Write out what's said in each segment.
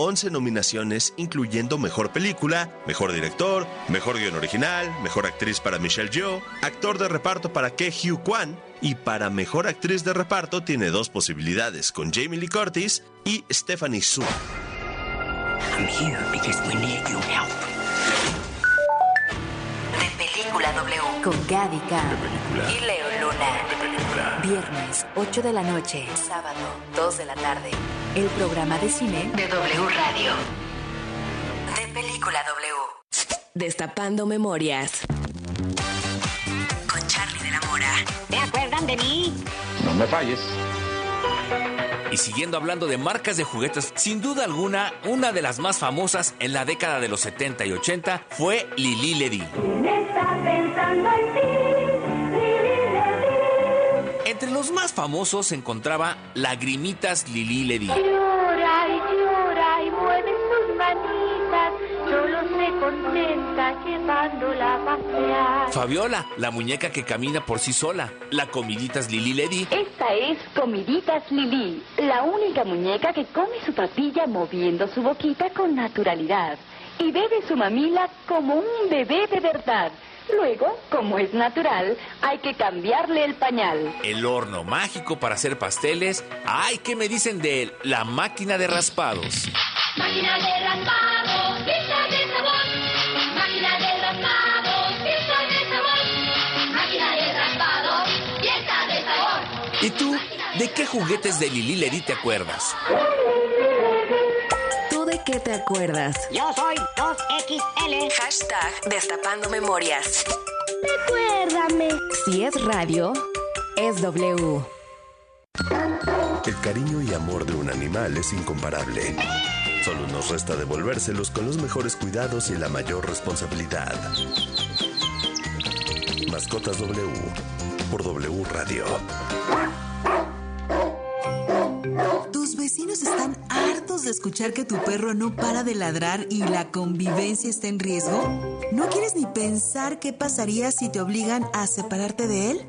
11 nominaciones, incluyendo Mejor Película, Mejor Director, Mejor Guión Original, Mejor Actriz para Michelle Yeoh, Actor de Reparto para Ke Hugh Kwan, y para Mejor Actriz de Reparto tiene dos posibilidades, con Jamie Lee Curtis y Stephanie Su. I'm here because we need your help. De Película W. Con Gaby K. Y Leo Luna. Viernes, 8 de la noche. Sábado, 2 de la tarde. El programa de cine de W Radio. De Película W. Destapando memorias. Con Charlie de la Mora. ¿Te acuerdan de mí? No me falles. Y siguiendo hablando de marcas de juguetes, sin duda alguna, una de las más famosas en la década de los 70 y 80 fue Lili Ledy. Entre los más famosos se encontraba Lagrimitas Lili Ledy. Llora y llora y mueve sus manitas, solo se contenta llevándola a pasear. Fabiola, la muñeca que camina por sí sola. La comiditas Lili Ledy. Esta es Comiditas Lili, la única muñeca que come su papilla moviendo su boquita con naturalidad y bebe su mamila como un bebé de verdad. Luego, como es natural, hay que cambiarle el pañal. El horno mágico para hacer pasteles. Ay, ¿qué me dicen de él? La máquina de raspados. Máquina de raspados, pizza de sabor. Máquina de raspados, pizza de sabor. Máquina de raspados, pizza de sabor. ¿Y tú? ¿De qué juguetes de Lili Ledy te acuerdas? ¿Tú de qué te acuerdas? Yo soy 2XL. Hashtag Destapando memorias. Recuérdame. Si es radio, es W. El cariño y amor de un animal es incomparable. Solo nos resta devolvérselos con los mejores cuidados y la mayor responsabilidad. Mascotas W por W Radio. Escuchar que tu perro no para de ladrar y la convivencia está en riesgo? ¿No quieres ni pensar qué pasaría si te obligan a separarte de él?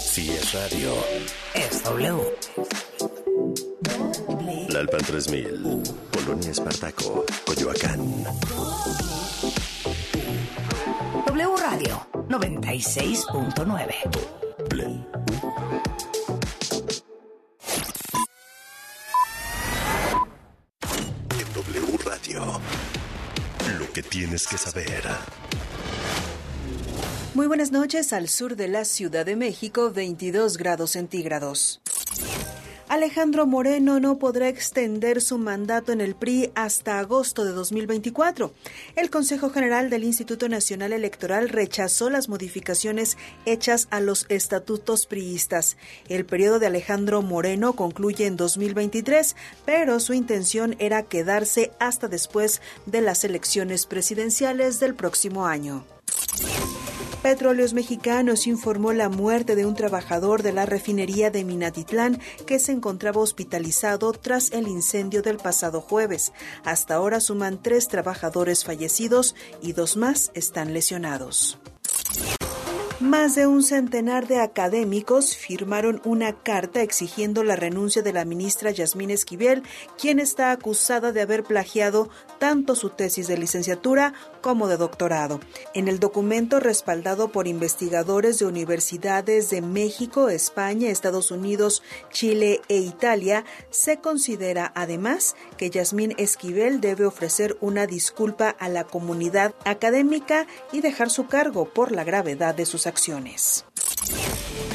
Si es radio. Es W. Lalpan 3000, Polonia Espartaco, Coyoacán. W Radio 96.9. En W Radio. Lo que tienes que saber. Muy buenas noches al sur de la Ciudad de México, 22 grados centígrados. Alejandro Moreno no podrá extender su mandato en el PRI hasta agosto de 2024. El Consejo General del Instituto Nacional Electoral rechazó las modificaciones hechas a los estatutos priistas. El periodo de Alejandro Moreno concluye en 2023, pero su intención era quedarse hasta después de las elecciones presidenciales del próximo año. Petróleos Mexicanos informó la muerte de un trabajador de la refinería de Minatitlán que se encontraba hospitalizado tras el incendio del pasado jueves. Hasta ahora suman tres trabajadores fallecidos y dos más están lesionados. Más de un centenar de académicos firmaron una carta exigiendo la renuncia de la ministra Yasmín Esquivel, quien está acusada de haber plagiado tanto su tesis de licenciatura como de doctorado. En el documento respaldado por investigadores de universidades de México, España, Estados Unidos, Chile e Italia, se considera además que Yasmín Esquivel debe ofrecer una disculpa a la comunidad académica y dejar su cargo por la gravedad de sus acciones.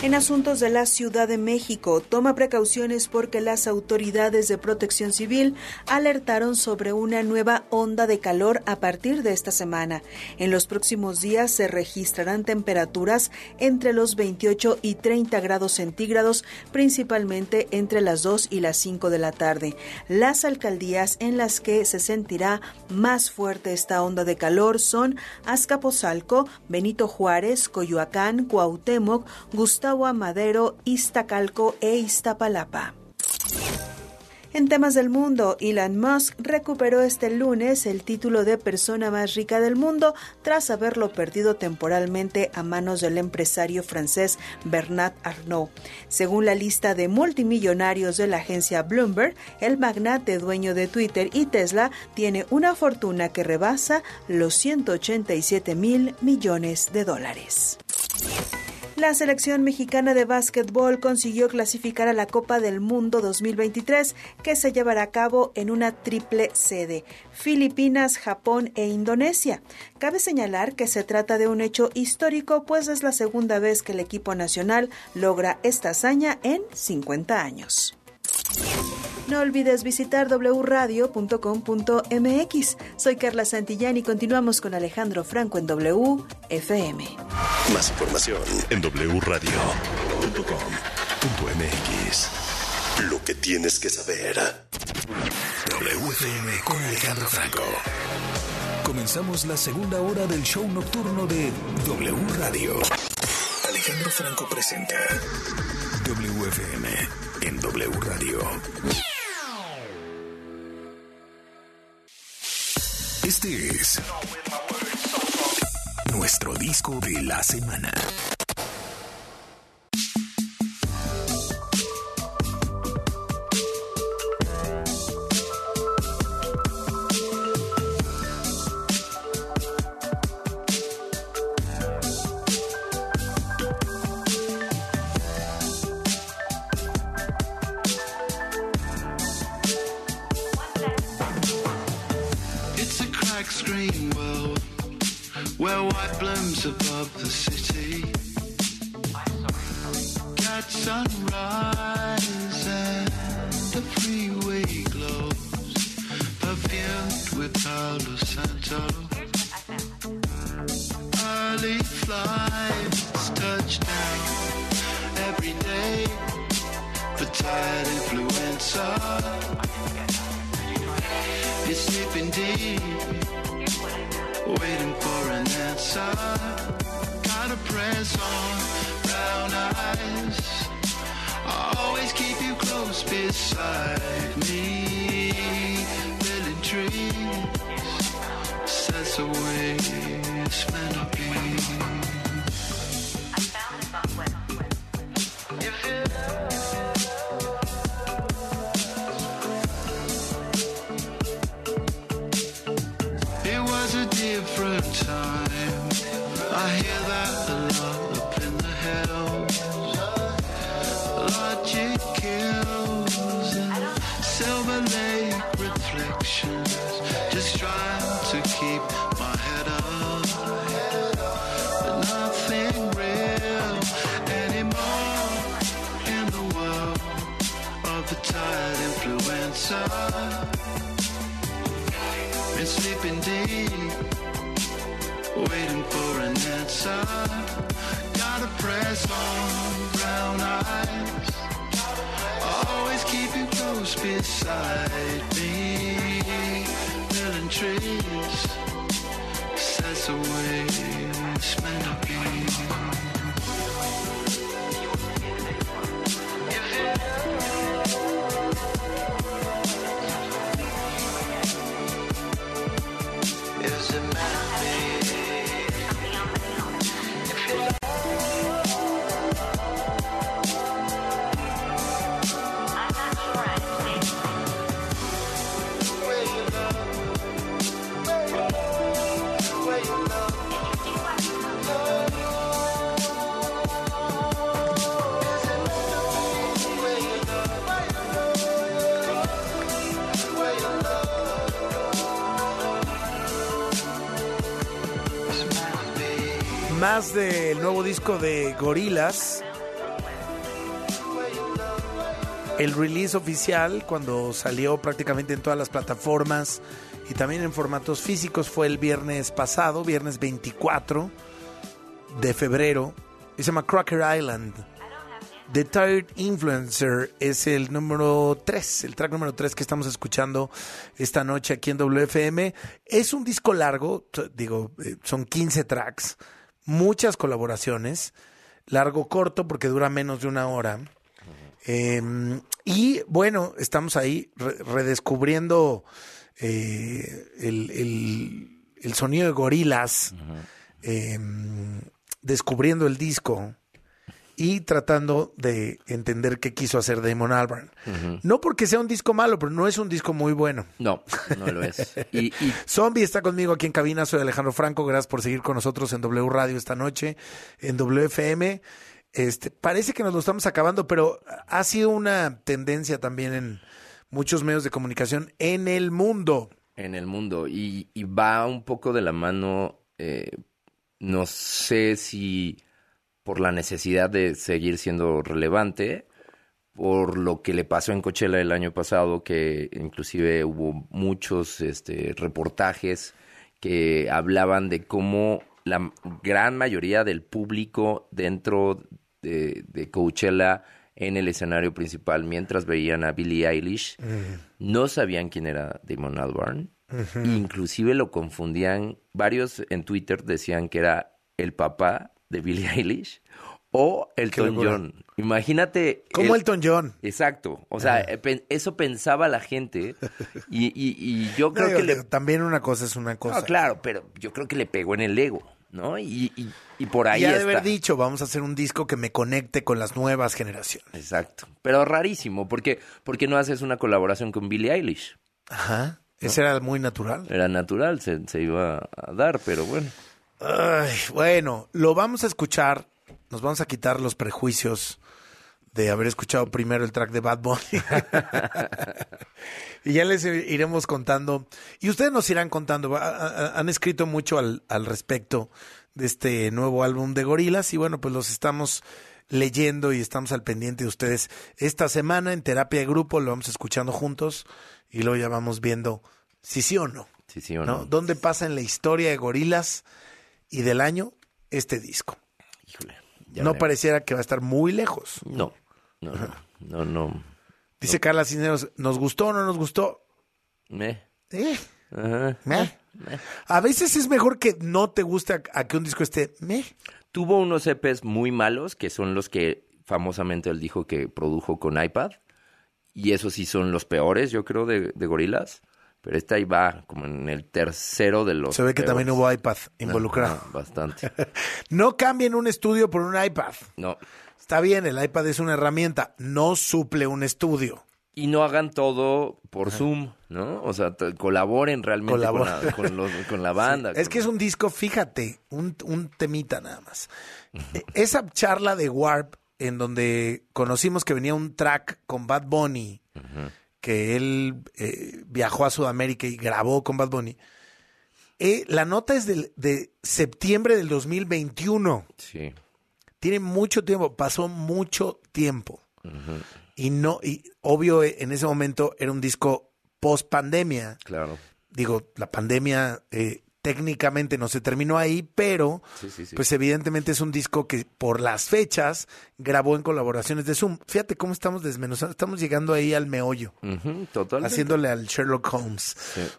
En asuntos de la Ciudad de México, toma precauciones porque las autoridades de protección civil alertaron sobre una nueva onda de calor a partir de esta semana. En los próximos días se registrarán temperaturas entre los 28 y 30 grados centígrados, principalmente entre las 2 y las 5 de la tarde. Las alcaldías en las que se sentirá más fuerte esta onda de calor son Azcapotzalco, Benito Juárez, Coyoacán, Cuauhtémoc, Gustavo Amadero, Iztacalco e Iztapalapa. En temas del mundo, Elon Musk recuperó este lunes el título de persona más rica del mundo tras haberlo perdido temporalmente a manos del empresario francés Bernard Arnault. Según la lista de multimillonarios de la agencia Bloomberg, el magnate dueño de Twitter y Tesla tiene una fortuna que rebasa los 187 mil millones de dólares. La selección mexicana de básquetbol consiguió clasificar a la Copa del Mundo 2023, que se llevará a cabo en una triple sede, Filipinas, Japón e Indonesia. Cabe señalar que se trata de un hecho histórico, pues es la segunda vez que el equipo nacional logra esta hazaña en 50 años. No olvides visitar wradio.com.mx. Soy Carla Santillán y continuamos con Alejandro Franco en WFM. Más información en wradio.com.mx. Lo que tienes que saber. WFM con Alejandro Franco. Comenzamos la segunda hora del show nocturno de W Radio. Alejandro Franco presenta WFM en W Radio. Este es nuestro disco de la semana. Been sleeping deep, waiting for an answer. Gotta press on, brown eyes. Always keep you close beside me. Building trees, 'cause that's the way it's meant to Más del nuevo disco de Gorilas. El release oficial, cuando salió prácticamente en todas las plataformas y también en formatos físicos, fue el viernes pasado, viernes 24 de febrero. Se llama Cracker Island. The Tired Influencer es el número 3, el track número 3 que estamos escuchando esta noche aquí en WFM. Es un disco largo, digo, eh, son 15 tracks, muchas colaboraciones, largo corto porque dura menos de una hora. Eh, y bueno, estamos ahí re- redescubriendo eh, el, el- el sonido de gorilas, eh, descubriendo el disco y tratando de entender qué quiso hacer Damon Albarn. No porque sea un disco malo, pero no es un disco muy bueno. No, no lo es. Y, y Zombie está conmigo aquí en cabina, soy Alejandro Franco, gracias por seguir con nosotros en W Radio esta noche, en WFM. Este, parece que nos lo estamos acabando, pero ha sido una tendencia también en muchos medios de comunicación en el mundo. en el mundo y, y va un poco de la mano, eh, no sé si por la necesidad de seguir siendo relevante, por lo que le pasó en Coachella el año pasado, que inclusive hubo muchos este, reportajes que hablaban de cómo la gran mayoría del público dentro de, de Coachella en el escenario principal, mientras veían a Billie Eilish, no sabían quién era Damon Albarn. Ujú. Inclusive lo confundían, varios en Twitter decían que era el papá de Billie Eilish o Elton. John. Imagínate. Como el- Elton John. Exacto. O sea, eso pensaba la gente y, y- y yo creo Digo, que le... También una cosa es una cosa. No, claro, pero yo creo que le pegó en el ego, ¿no? Y, y- y por ahí y ha de haber dicho, vamos a hacer un disco que me conecte con las nuevas generaciones. Exacto. Pero rarísimo, porque porque no haces una colaboración con Billie Eilish? Ajá. Ese era muy natural. Era natural, se, se iba a dar, pero bueno. Ay, bueno, lo vamos a escuchar. Nos vamos a quitar los prejuicios de haber escuchado primero el track de Bad Bunny. y ya les iremos contando. Y ustedes nos irán contando. Ha- ha- Han escrito mucho al, al respecto de este nuevo álbum de Gorilas. Y bueno, pues los estamos leyendo y estamos al pendiente de ustedes. Esta semana en terapia de grupo lo vamos escuchando juntos y luego ya vamos viendo si sí o no. Sí, sí o ¿no? no. ¿Dónde pasa en la historia de Gorilas y del año este disco? Híjole. no veremos. pareciera que va a estar muy lejos. No, no, no, no, no. Dice Carla Cisneros, ¿nos gustó o no nos gustó? Me. Eh, Ajá. meh. A veces es mejor que no te guste a, a que un disco esté meh. Tuvo unos EPs muy malos, que son los que famosamente él dijo que produjo con iPad. Y esos sí son los peores, yo creo, de, de Gorilas. Pero esta ahí va como en el tercero de los Se ve que peores. también hubo iPad involucrado. Ajá, bastante. No cambien un estudio por un iPad. No. Está bien, el iPad es una herramienta, no suple un estudio. Y no hagan todo por Zoom, ¿no? O sea, colaboren realmente con la, con los- con la banda. Es que es un disco, fíjate, un, un temita nada más. E- Esa charla de Warp, en donde conocimos que venía un track con Bad Bunny, que él eh, viajó a Sudamérica y grabó con Bad Bunny. eh, la nota es del- de septiembre del 2021. Sí. Tiene mucho tiempo, pasó mucho tiempo. Y no, y obvio, eh, en ese momento era un disco post pandemia. Claro. Digo, la pandemia eh, técnicamente no se terminó ahí, pero Sí, sí, sí. pues evidentemente es un disco que por las fechas grabó en colaboraciones de Zoom. Fíjate cómo estamos desmenuzando, estamos llegando ahí al meollo, Ujú, totalmente. haciéndole al Sherlock Holmes.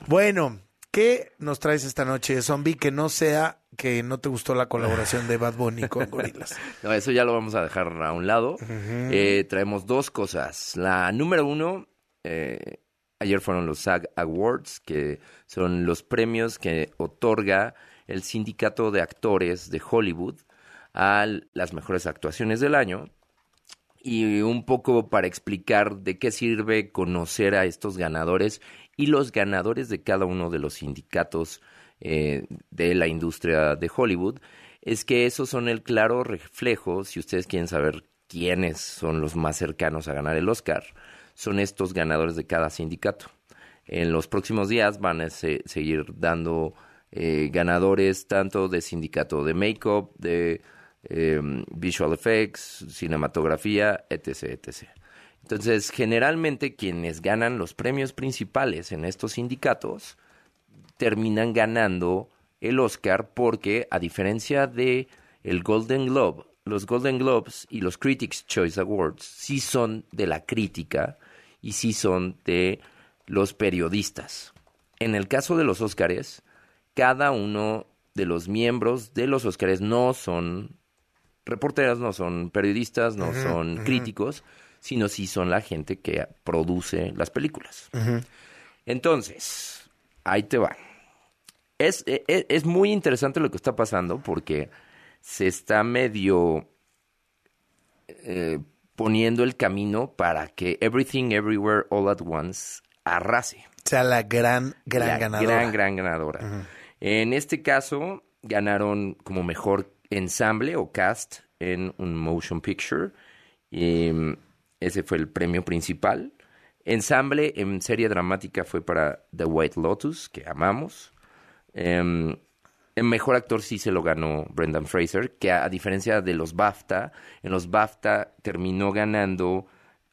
Bueno, ¿qué nos traes esta noche, Zombie? Que no sea que no te gustó la colaboración de Bad Bunny con Gorillaz. No, eso ya lo vamos a dejar a un lado. Eh, traemos dos cosas. La número uno, eh, ayer fueron los SAG Awards, que son los premios que otorga el sindicato de actores de Hollywood a las mejores actuaciones del año. Y un poco para explicar de qué sirve conocer a estos ganadores y los ganadores de cada uno de los sindicatos eh, de la industria de Hollywood, es que esos son el claro reflejo, si ustedes quieren saber quiénes son los más cercanos a ganar el Oscar, son estos ganadores de cada sindicato. En los próximos días van a se- seguir dando eh, ganadores tanto de sindicato de make-up, de eh, visual effects, cinematografía, etc, etc. Entonces, generalmente quienes ganan los premios principales en estos sindicatos terminan ganando el Oscar porque, a diferencia de el Golden Globe, los Golden Globes y los Critics' Choice Awards sí son de la crítica y sí son de los periodistas. En el caso de los Óscares, cada uno de los miembros de los Óscares no son reporteras, no son periodistas, no son críticos, sino sí son la gente que produce las películas. Entonces, ahí te va. Es, e- e- es muy interesante lo que está pasando porque se está medio eh, poniendo el camino para que Everything Everywhere All at Once arrase. sea la gran, gran La ganadora. Gran, gran ganadora. En este caso, ganaron como mejor ensamble o cast en un motion picture. Y, mm, ese fue el premio principal. Ensamble en serie dramática fue para The White Lotus, que amamos. Em, el mejor actor sí se lo ganó Brendan Fraser, que a, a diferencia de los BAFTA, en los BAFTA terminó ganando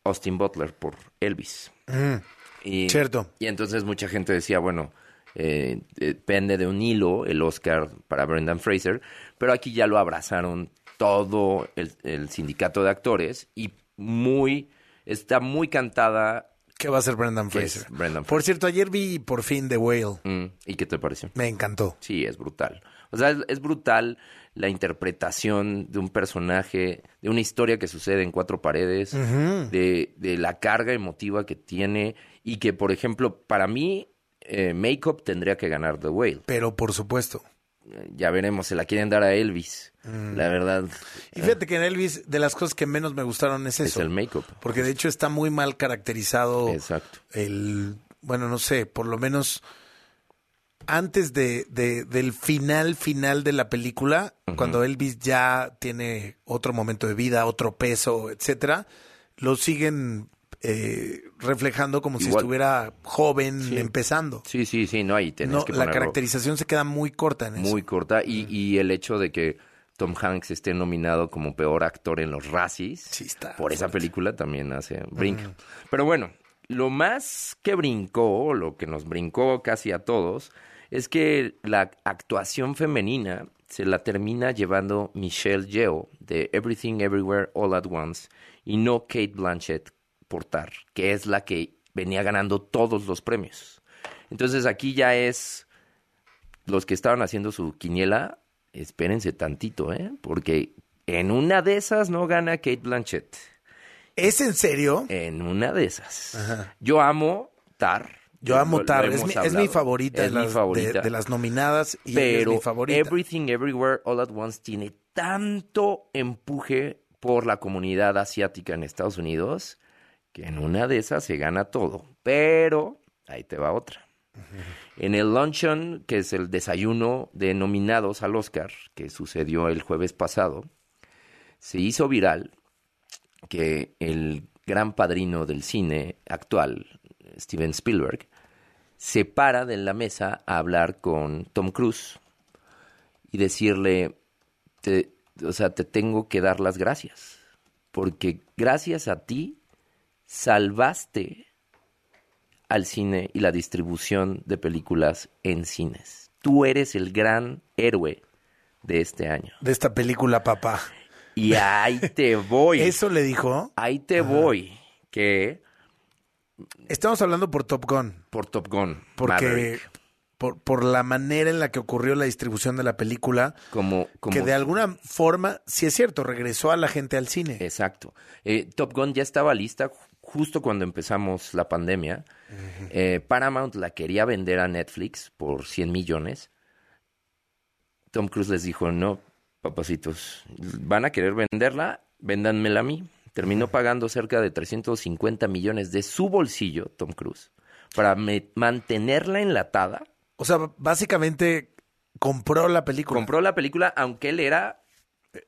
Austin Butler por Elvis. Mm, Y, Cierto. Y entonces mucha gente decía, bueno, eh, depende de un hilo el Oscar para Brendan Fraser, pero aquí ya lo abrazaron todo el, el sindicato de actores y muy, está muy cantada. ¿Qué va a ser Brendan Fraser? Brendan Por cierto, ayer vi por fin The Whale. Mm, ¿Y qué te pareció? Me encantó. Sí, es brutal. O sea, es, es brutal la interpretación de un personaje, de una historia que sucede en cuatro paredes, de, de la carga emotiva que tiene y que, por ejemplo, para mí, eh, Makeup tendría que ganar The Whale. Pero por supuesto. Ya veremos, se la quieren dar a Elvis. Mm. La verdad, Y fíjate que en Elvis, de las cosas que menos me gustaron es es eso. el Makeup. Porque de hecho está muy mal caracterizado Exacto. el, bueno, no sé, por lo menos antes de, de- del final final de la película, cuando Elvis ya tiene otro momento de vida, otro peso, etcétera, lo siguen eh, reflejando como si estuviera joven, Sí. empezando. Sí, sí, sí, no, ahí tenés No, que la caracterización se queda muy corta en eso. muy corta. Y, y el hecho de que Tom Hanks esté nominado como peor actor en los Razzies por esa película también hace brinco. Pero bueno, lo más que brincó, lo que nos brincó casi a todos, es que la actuación femenina se la termina llevando Michelle Yeoh de Everything Everywhere All at Once y no Kate Blanchett que es la que venía ganando todos los premios. Entonces aquí ya es los que estaban haciendo su quiniela, espérense tantito, ¿eh? Porque en una de esas no gana Kate Blanchett. ¿Es en serio? En una de esas. Yo amo Tar. Yo amo Lo- lo Tar, es mi, es mi hablado. favorita, Es de, mi las, favorita. de- de las nominadas y Pero es mi favorita. Everything Everywhere All at Once tiene tanto empuje por la comunidad asiática en Estados Unidos que en una de esas se gana todo. Pero ahí te va otra. En el luncheon, que es el desayuno de nominados al Oscar, que sucedió el jueves pasado, se hizo viral que el gran padrino del cine actual, Steven Spielberg, se para de la mesa a hablar con Tom Cruise y decirle, te- o sea, te tengo que dar las gracias, porque gracias a ti salvaste al cine y la distribución de películas en cines. Tú eres el gran héroe de este año. De esta película, papá. Y ahí te voy. ¿Eso le dijo? Ahí te voy. Que Estamos hablando por Top Gun. por Top Gun. Porque por, por la manera en la que ocurrió la distribución de la película, como, como que de alguna forma, sí es cierto, regresó a la gente al cine. Exacto. Eh, Top Gun ya estaba lista justo cuando empezamos la pandemia. Eh, Paramount la quería vender a Netflix por 100 millones. Tom Cruise les dijo, no, papacitos, van a querer venderla, véndanmela a mí. Terminó pagando cerca de 350 millones de su bolsillo, Tom Cruise, para mantenerla enlatada. O sea, básicamente compró la película. Compró la película, aunque él era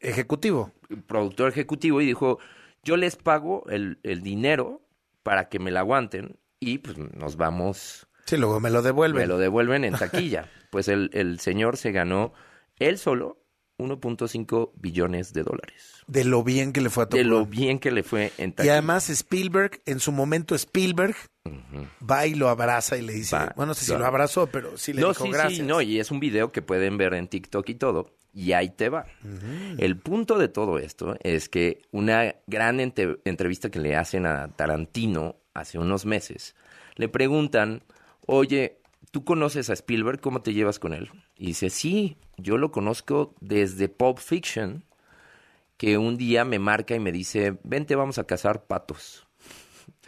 Ejecutivo. productor ejecutivo y dijo, yo les pago el, el dinero para que me la aguanten y pues nos vamos, Sí, luego me lo devuelven. me lo devuelven en taquilla. pues el, el señor se ganó él solo 1.5 billones de dólares. De lo bien que le fue a Top De lo bien que le fue en Y además Spielberg, en su momento Spielberg, va y lo abraza y le dice, Va, bueno, no sé si lo abrazó, pero sí le no, dijo sí, gracias. sí, no, y es un video que pueden ver en TikTok y todo, y ahí te va. El punto de todo esto es que una gran ente- entrevista que le hacen a Tarantino hace unos meses, le preguntan, oye, ¿tú conoces a Spielberg? ¿Cómo te llevas con él? Y dice, sí, yo lo conozco desde Pulp Fiction, que un día me marca y me dice, vente, vamos a cazar patos.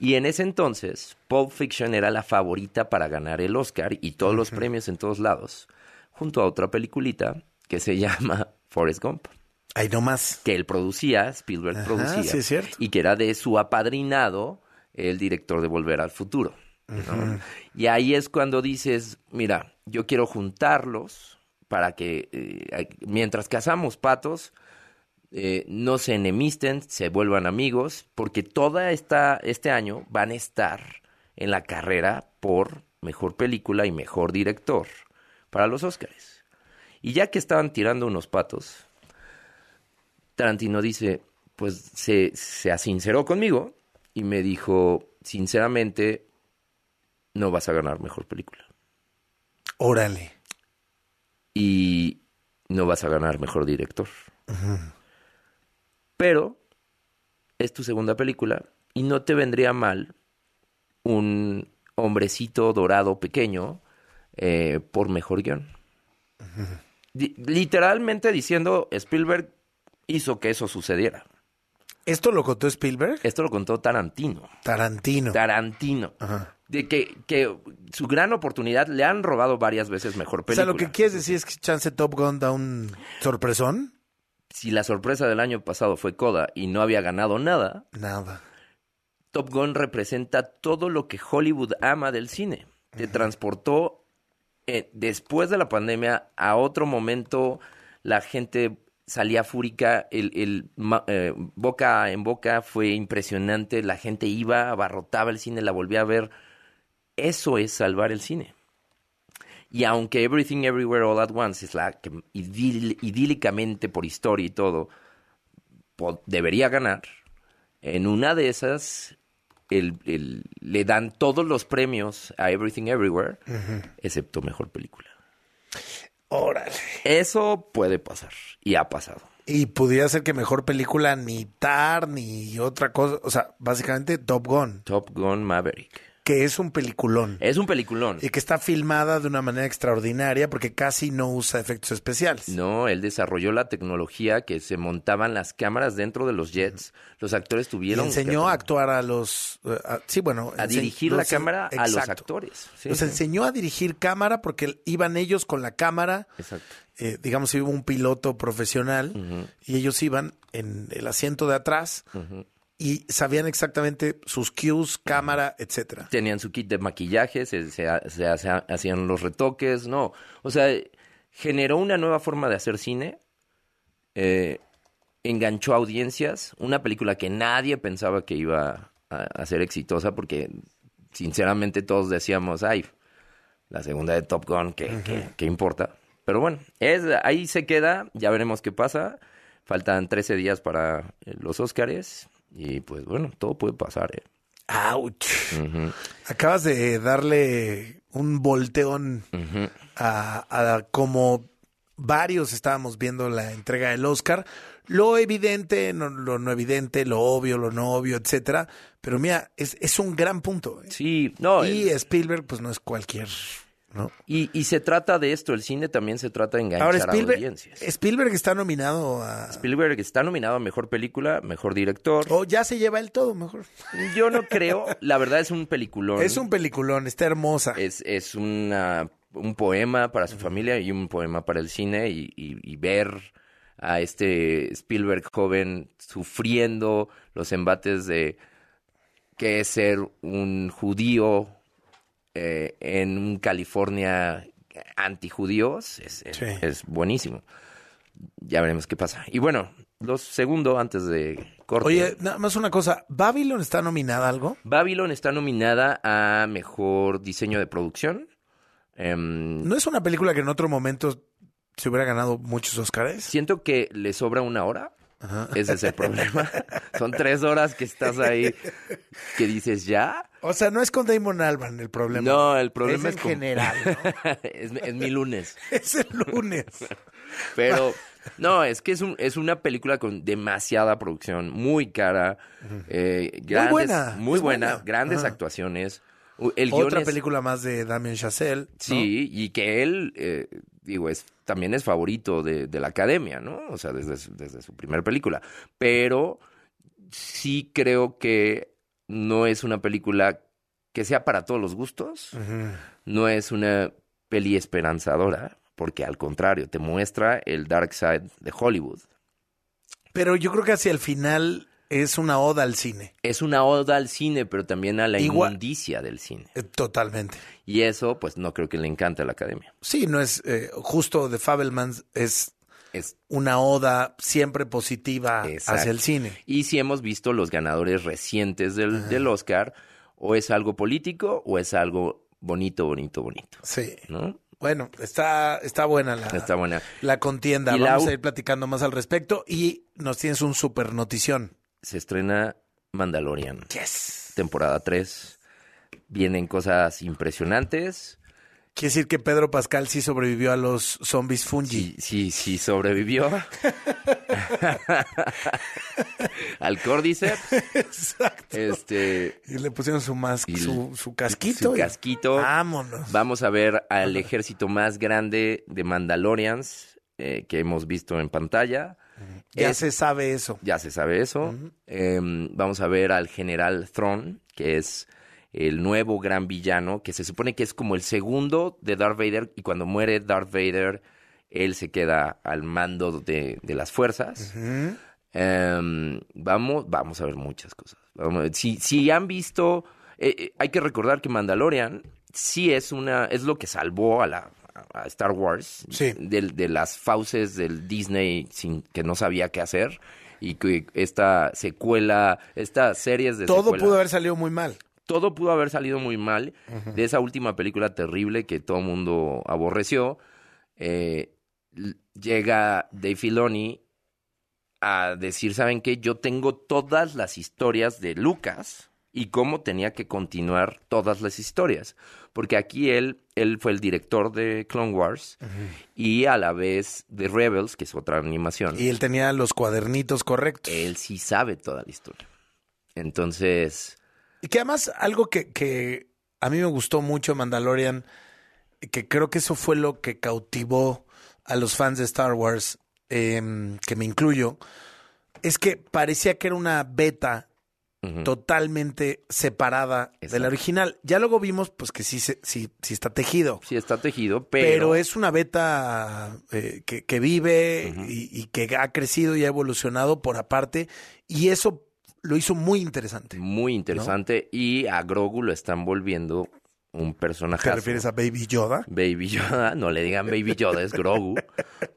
Y en ese entonces, Pulp Fiction era la favorita para ganar el Oscar y todos los premios en todos lados, junto a otra peliculita que se llama Forrest Gump. Ahí nomás. Que él producía, Spielberg Ajá, producía. sí es cierto. Y que era de su apadrinado, el director de Volver al Futuro. Y ahí es cuando dices, mira, yo quiero juntarlos para que eh, mientras cazamos patos, eh, no se enemisten, se vuelvan amigos, porque toda esta este año van a estar en la carrera por mejor película y mejor director para los Óscares. Y ya que estaban tirando unos patos, Tarantino dice, pues se, se asinceró conmigo y me dijo, sinceramente, no vas a ganar mejor película. Órale. Y no vas a ganar mejor director. Pero es tu segunda película y no te vendría mal un hombrecito dorado pequeño eh, por mejor guion. Literalmente diciendo, Spielberg hizo que eso sucediera. ¿Esto lo contó Spielberg? Esto lo contó Tarantino. Tarantino. Tarantino. De que, que su gran oportunidad le han robado varias veces mejor O película. sea, lo que quieres decir es que chance Top Gun da un sorpresón. Si la sorpresa del año pasado fue Coda y no había ganado nada, Nada. Top Gun representa todo lo que Hollywood ama del cine. Te transportó eh, después de la pandemia a otro momento. La gente salía fúrica, el, el eh, boca en boca fue impresionante. La gente iba, abarrotaba el cine, la volvía a ver. Eso es salvar el cine. Y aunque Everything Everywhere All at Once es la que idílicamente por historia y todo debería ganar, en una de esas el- el- le dan todos los premios a Everything Everywhere, excepto mejor película. Órale. Eso puede pasar y ha pasado. Y pudiera ser que mejor película ni Tar ni otra cosa. O sea, básicamente Top Gun, Top Gun Maverick. Que es un peliculón. Es un peliculón. Y que está filmada de una manera extraordinaria porque casi no usa efectos especiales. No, él desarrolló la tecnología que se montaban las cámaras dentro de los jets. Los actores Y tuvieron enseñó que- a actuar a los... eh, a- sí, bueno. a dirigir la cámara a los actores. Sí, Los sí. enseñó a dirigir cámara porque iban ellos con la cámara. Exacto. eh, digamos, si hubo un piloto profesional y ellos iban en el asiento de atrás y sabían exactamente sus cues, cámara, etcétera. Tenían su kit de maquillaje, se, se ha- se hace- hacían los retoques, no. O sea, generó una nueva forma de hacer cine, eh, enganchó audiencias, una película que nadie pensaba que iba a, a ser exitosa porque sinceramente todos decíamos, ay, la segunda de Top Gun, ¿qué, qué- qué importa? Pero bueno, es, ahí se queda, ya veremos qué pasa. Faltan 13 días para eh, los Óscares y pues bueno, todo puede pasar. ¿eh? ¡Auch! Acabas de darle un volteón a, a como varios estábamos viendo la entrega del Oscar. Lo evidente, no, lo no evidente, lo obvio, lo no obvio, etcétera. Pero mira, es, es un gran punto. ¿eh? Sí, no. Y Spielberg, pues no es cualquier. ¿No? Y, y se trata de esto, el cine también se trata de enganchar Ahora, a Spielberg, audiencias. Spielberg está nominado a. Spielberg está nominado a Mejor Película, Mejor Director. O ya se lleva el todo, mejor. Yo no creo, la verdad es un peliculón. Es un peliculón, está hermosa. Es, es una- un poema para su familia y un poema para el cine y, y- y ver a este Spielberg joven sufriendo los embates de qué es ser un judío eh, en un California antijudíos es, es, Sí. es buenísimo. Ya veremos qué pasa. Y bueno, los segundo antes de corte. Oye, nada más una cosa. ¿Babylon está nominada a algo? Babylon está nominada a mejor diseño de producción, Em, ¿No es una película que en otro momento se hubiera ganado muchos Oscars? Siento que le sobra una hora. Ese es el problema. Son tres horas que estás ahí que dices ya. O sea, no es con Damon Alban el problema. No, el problema es es, en con- general. ¿no? es, es mi lunes. es el lunes. Pero no, es que es, un, es una película con demasiada producción, muy cara, eh, grandes- buena, muy buena, buena. grandes Ajá. actuaciones. El Otra película más de Damien Chazelle. ¿no? Sí, y que él, eh, digo, es también es favorito de, de la academia, ¿no? O sea, desde su, desde su primera película. Pero sí creo que no es una película que sea para todos los gustos. No es una peli esperanzadora, porque al contrario, te muestra el dark side de Hollywood. Pero yo creo que hacia el final es una oda al cine. Es una oda al cine, pero también a la Igual- inmundicia del cine. Eh, Totalmente. Y eso, pues, no creo que le encante a la academia. Sí, no es eh, justo de Fabelmans es Es una oda siempre positiva Exacto. hacia el cine. Y si hemos visto los ganadores recientes del, del Oscar, o es algo político o es algo bonito, bonito, bonito. Sí. ¿No? Bueno, está, está buena la, Está buena. la contienda. Y Vamos a ir platicando más al respecto y nos tienes un super notición. Se estrena Mandalorian. Yes. Temporada 3. Vienen cosas impresionantes. Quiere decir que Pedro Pascal sí sobrevivió a los zombies fungi. Sí, sí, sí sobrevivió. Al Cordyceps. Exacto. Este, Y le pusieron su, mas Y su, su casquito. su y- casquito. Vámonos. Vamos a ver al ejército más grande de Mandalorians eh, que hemos visto en pantalla. Ya Es- se sabe eso. Ya se sabe eso. Em, vamos a ver al general Thrawn, que es el nuevo gran villano, que se supone que es como el segundo de Darth Vader, y cuando muere Darth Vader, él se queda al mando de, de las fuerzas. Em, vamos, vamos a ver muchas cosas. Vamos- si, si han visto, eh, eh, hay que recordar que Mandalorian sí es una, es lo que salvó a la a Star Wars Sí. de, las fauces del Disney sin que no sabía qué hacer y que esta secuela, estas series de Todo secuela- pudo haber salido muy mal. todo pudo haber salido muy mal de esa última película terrible que todo el mundo aborreció. eh, llega Dave Filoni a decir, ¿saben qué? Yo tengo todas las historias de Lucas y cómo tenía que continuar todas las historias. Porque aquí él, él fue el director de Clone Wars y a la vez de Rebels, que es otra animación. Y él tenía los cuadernitos correctos. Él sí sabe toda la historia. Entonces, Y que además algo que, que a mí me gustó mucho Mandalorian, que creo que eso fue lo que cautivó a los fans de Star Wars, em, que me incluyo, es que parecía que era una beta totalmente separada de Exacto. la original. Ya luego vimos pues que sí, sí, sí está tejido. sí está tejido, Pero, pero... es una beta eh, que, que vive y, y que ha crecido y ha evolucionado por aparte. Y eso lo hizo muy interesante. Muy interesante. Y a Grogu lo están volviendo un personaje. ¿Te refieres a Baby Yoda? Baby Yoda, no le digan Baby Yoda, es Grogu.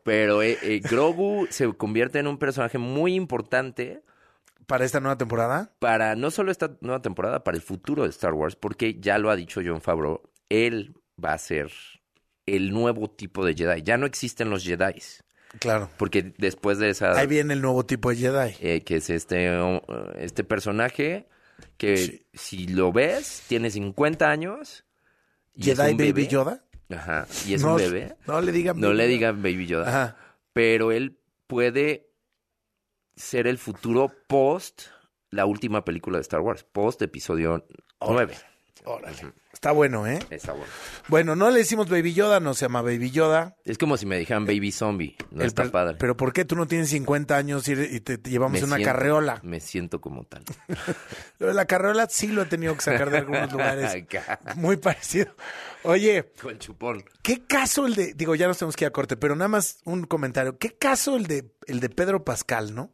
Pero eh, eh, Grogu se convierte en un personaje muy importante Para esta nueva temporada. para no solo esta nueva temporada, para el futuro de Star Wars, porque ya lo ha dicho John Favreau, él va a ser el nuevo tipo de Jedi. Ya no existen los Jedi. Claro. Porque después de esa... Ahí viene el nuevo tipo de Jedi. eh, que es este, este personaje que Sí. si lo ves, tiene 50 años. y Jedi Baby bebé. Yoda. Ajá, y es no, un bebé. No le digan No Baby le digan Baby Yoda. Ajá. Pero él puede ser el futuro post la última película de Star Wars, post episodio 9. Órale. Está bueno, ¿eh? Está bueno. Bueno, no le decimos Baby Yoda, no se llama Baby Yoda. Es como si me dijeran Baby Zombie. No El está padre. Pero ¿por qué tú no tienes 50 años y, te, te llevamos Me una siento- carreola? Me siento como tal. La carreola sí lo he tenido que sacar de algunos lugares. Muy parecido. Oye, Con chupón. ¿qué caso el de, digo, ya nos tenemos que ir a corte, pero nada más un comentario. ¿Qué caso el de, el de Pedro Pascal, no?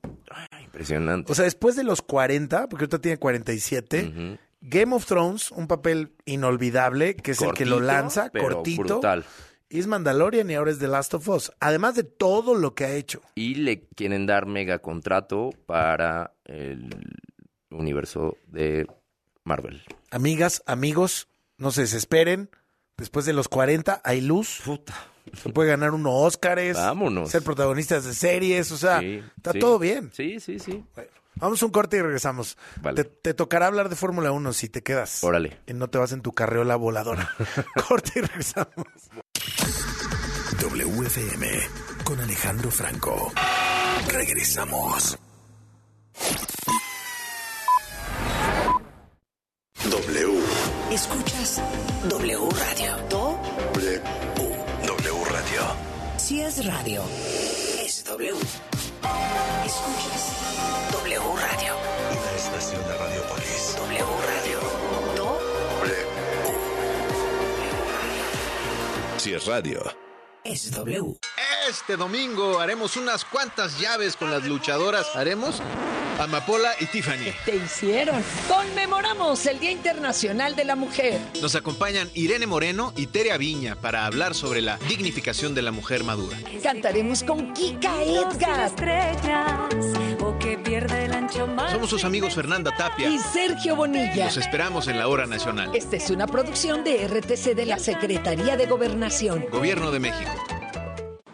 Impresionante. O sea, después de los 40, porque ahorita tiene 47, Ujú. Game of Thrones, un papel inolvidable, que es el que lo lanza, pero cortito. brutal. Es Mandalorian y ahora es The Last of Us. Además de todo lo que ha hecho. Y le quieren dar mega contrato para el universo de Marvel. Amigas, amigos, no se desesperen. Después de los 40 hay luz. Se puede ganar unos Óscares. Vámonos. Ser protagonistas de series. O sea, Sí, está sí. todo bien. Sí, sí, sí. Vamos a un corte y regresamos. Vale. Te, te tocará hablar de Fórmula 1 si te quedas. Órale. Y no te vas en tu carreola voladora. corte y regresamos. WFM con Alejandro Franco. Regresamos. W. Escuchas W Radio. Si es radio, es W. Escuchas W Radio. Una estación de Radiopolis. W Radio. Do, Si es radio. Es W. Este domingo haremos unas cuantas llaves con las luchadoras. Haremos Amapola y Tiffany. Te hicieron. Conmemoramos el Día Internacional de la Mujer. Nos acompañan Irene Moreno y Tere Aviña para hablar sobre la dignificación de la mujer madura. Cantaremos con Kika Edgar Somos sus amigos Fernanda Tapia. y Sergio Bonilla. Los esperamos en la hora nacional. Esta es una producción de RTC de la Secretaría de Gobernación. Gobierno de México.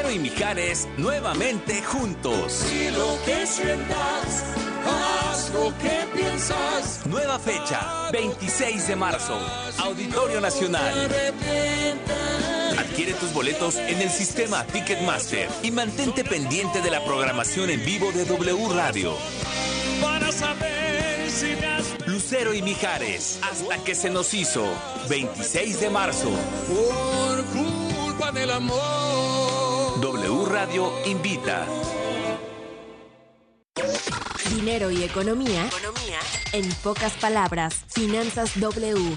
Lucero y Mijares nuevamente juntos. Si lo que sientas, haz lo que piensas. Nueva fecha, 26 de marzo, Auditorio Nacional. Adquiere tus boletos en el sistema Ticketmaster y mantente pendiente de la programación en vivo de W Radio. Para saber si Lucero y Mijares, hasta que se nos hizo, 26 de marzo. por culpa del amor. Radio invita. Dinero y economía. Economía. En pocas palabras, Finanzas W.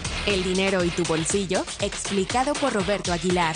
El dinero y tu bolsillo, explicado por Roberto Aguilar.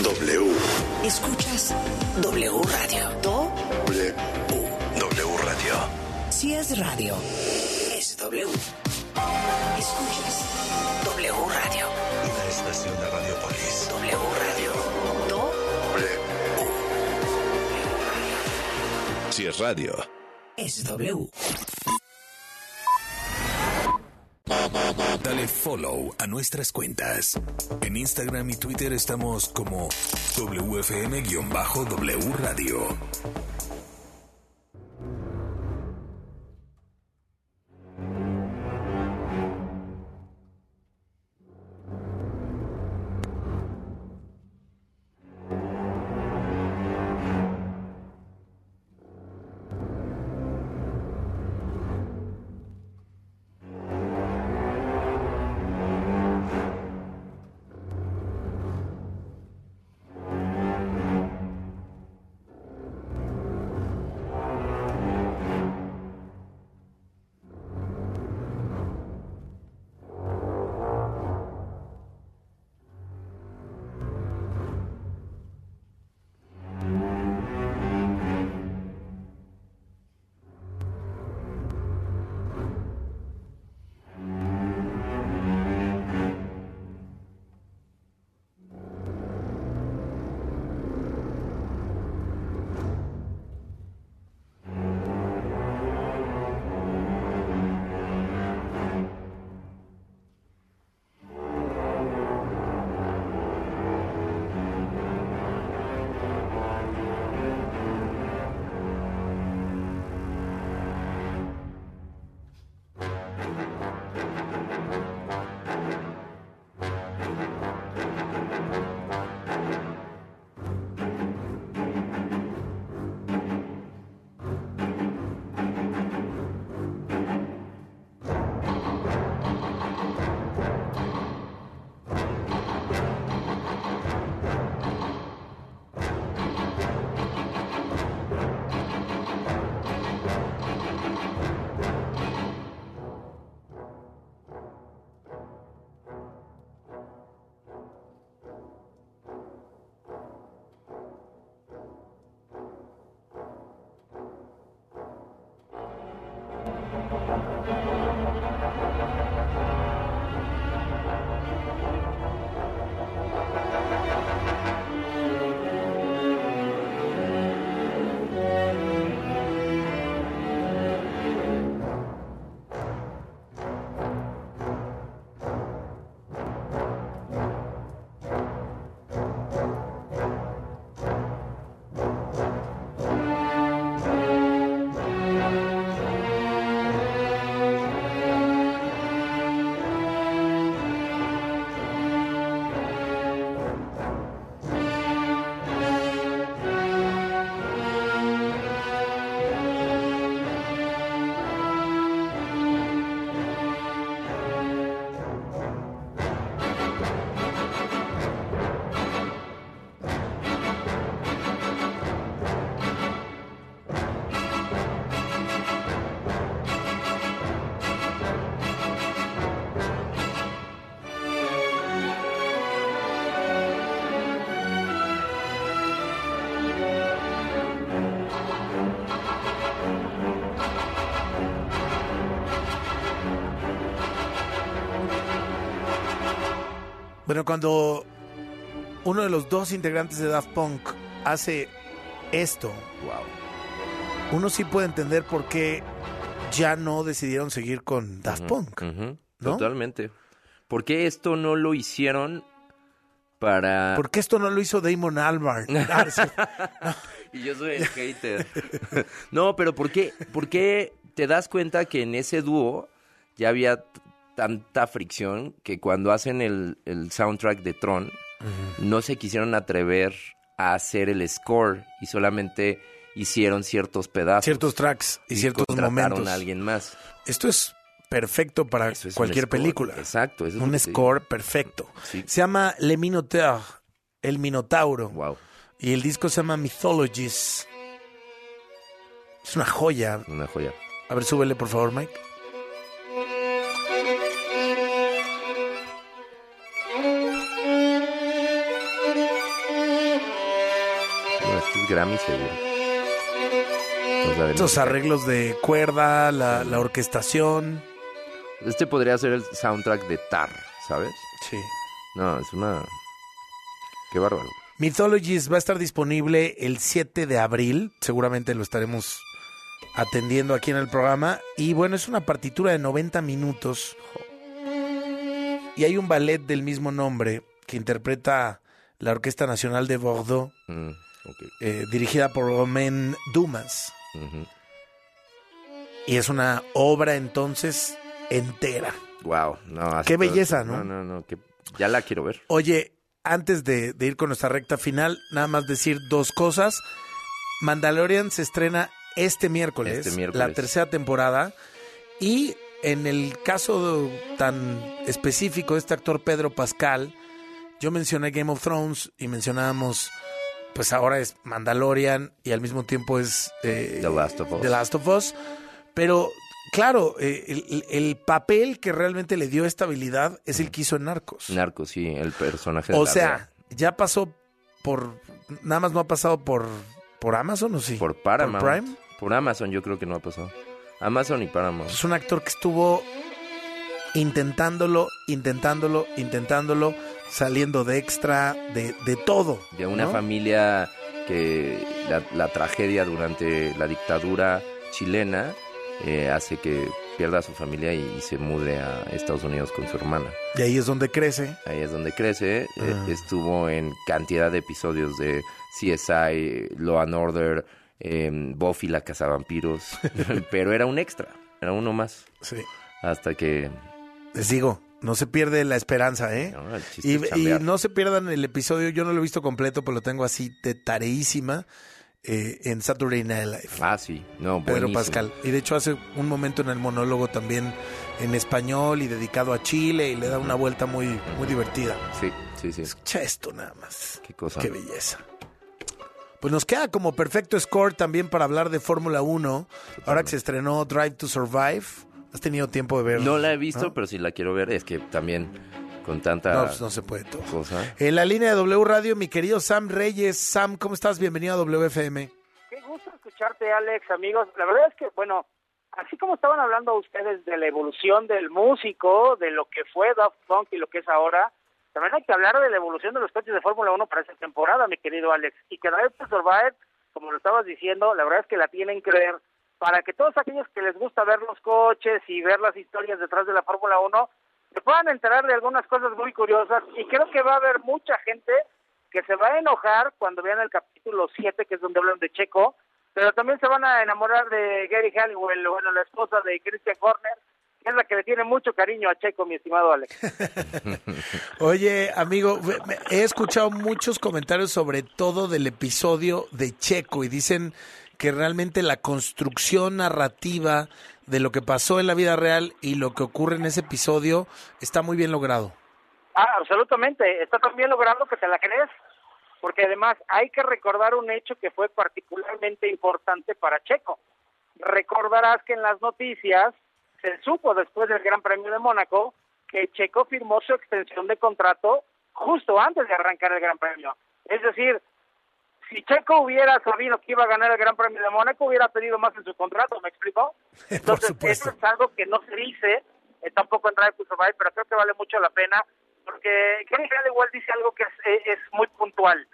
W. Escuchas W Radio. Do. W. W Radio. Si es radio, es W. Escuchas W Radio. Una estación de Radiopolis. W Radio. Do. W. Si es radio. Es W. Dale follow a nuestras cuentas. En Instagram y Twitter estamos como WFM-W Radio. Bueno, cuando uno de los dos integrantes de Daft Punk hace esto, wow. Uno sí puede entender por qué ya no decidieron seguir con Daft Punk. Totalmente. ¿Por qué esto no lo hicieron para... ¿Por qué esto no lo hizo Damon Albarn? Ah, y yo soy el hater. no, pero ¿por qué, ¿por qué te das cuenta que en ese dúo ya había tanta fricción que cuando hacen el, el soundtrack de Tron, no se quisieron atrever a hacer el score y solamente hicieron ciertos pedazos. Ciertos tracks y, ciertos contrataron momentos. a alguien más. Esto es perfecto para es cualquier película. exacto, eso es Un score perfecto. Se llama Le Minotaur, el Minotauro. Wow. Y el disco se llama Mythologies. Es una joya. Una joya. A ver, súbele por favor, Mike. Es Grammy seguro. Música. arreglos de cuerda, la, la orquestación. Este podría ser el soundtrack de Tar, ¿sabes? Sí. No, es una... Qué bárbaro. Mythologies va a estar disponible el 7 de abril. Seguramente lo estaremos atendiendo aquí en el programa. Y bueno, es una partitura de 90 minutos. Y hay un ballet del mismo nombre que interpreta la Orquesta Nacional de Bordeaux, Mm, eh, dirigida por Romain Dumas. Y es una obra entonces entera. Wow, no. Qué todo- belleza, ¿no? No, no, no, que ya la quiero ver. Oye, antes de, de ir con nuestra recta final, nada más decir dos cosas. Mandalorian se estrena este miércoles, Este miércoles. la tercera temporada. Y en el caso tan específico de este actor Pedro Pascal, yo mencioné Game of Thrones y mencionábamos, pues ahora es Mandalorian y al mismo tiempo es eh, The Last of Us. The Last of Us. Pero claro, eh, el, el papel que realmente le dio estabilidad es el que hizo en Narcos. Narco, sí, el personaje de O la sea, ya pasó por. Nada más no ha pasado por, por Amazon o sí? Por Paramount. ¿Por Prime? Por Amazon yo creo que no ha pasado. Amazon y Paramount. Es un actor que estuvo intentándolo, intentándolo, intentándolo, saliendo de extra, de, de todo. De una ¿no? familia que la, la tragedia durante la dictadura chilena eh, hace que pierda a su familia y, y se mude a Estados Unidos con su hermana. Y ahí es donde crece. Ahí es donde crece. eh, Ah. estuvo en cantidad de episodios de CSI, Law and Order, eh, Buffy la cazavampiros, pero era un extra, era uno más. Sí. Hasta que Les digo, no se pierde la esperanza, ¿eh? no, Y, y no se pierdan el episodio, yo no lo he visto completo, pero lo tengo así de tareísima eh, en Saturday Night Live. Ah, sí, no, Pedro buenísimo. Pascal. Y de hecho hace un momento en el monólogo también en español y dedicado a Chile y le da una vuelta muy, muy divertida. Sí, sí, sí. Escucha esto nada más. Qué cosa. Qué belleza. Pues nos queda como perfecto score también para hablar de Fórmula 1. Ahora que se estrenó Drive to Survive. ¿Has tenido tiempo de ver? No la he visto, ¿No? pero si la quiero ver, es que también con tanta No, pues no se puede todo. cosa. En la línea de W Radio, mi querido Sam Reyes. Sam, ¿cómo estás? Bienvenido a WFM. Qué gusto escucharte, Alex, amigos. La verdad es que, bueno, así como estaban hablando ustedes de la evolución del músico, de lo que fue Daft Punk y lo que es ahora, también hay que hablar de la evolución de los coches de Fórmula 1 para esta temporada, mi querido Alex. Y que Drive to Survive, como lo estabas diciendo, la verdad es que la tienen que ver para que todos aquellos que les gusta ver los coches y ver las historias detrás de la Fórmula 1 se puedan enterar de algunas cosas muy curiosas. Y creo que va a haber mucha gente que se va a enojar cuando vean el capítulo 7, que es donde hablan de Checo, pero también se van a enamorar de Gary Halliwell, bueno, la esposa de Christian Horner, que es la que le tiene mucho cariño a Checo, mi estimado Alex. Oye, amigo, he escuchado muchos comentarios sobre todo del episodio de Checo y dicen que realmente la construcción narrativa de lo que pasó en la vida real y lo que ocurre en ese episodio está muy bien logrado. Ah, absolutamente. Está tan bien logrado que te la crees. Porque además hay que recordar un hecho que fue particularmente importante para Checo. Recordarás que en las noticias se supo después del Gran Premio de Mónaco que Checo firmó su extensión de contrato justo antes de arrancar el Gran Premio. Es decir, si Checo hubiera sabido que iba a ganar el Gran Premio de Mónaco, hubiera pedido más en su contrato, ¿me explicó? Entonces, eso es algo que no se dice, eh, tampoco en Drive to Survive, pero creo que vale mucho la pena, porque Kenny igual dice algo que es, eh, es muy puntual.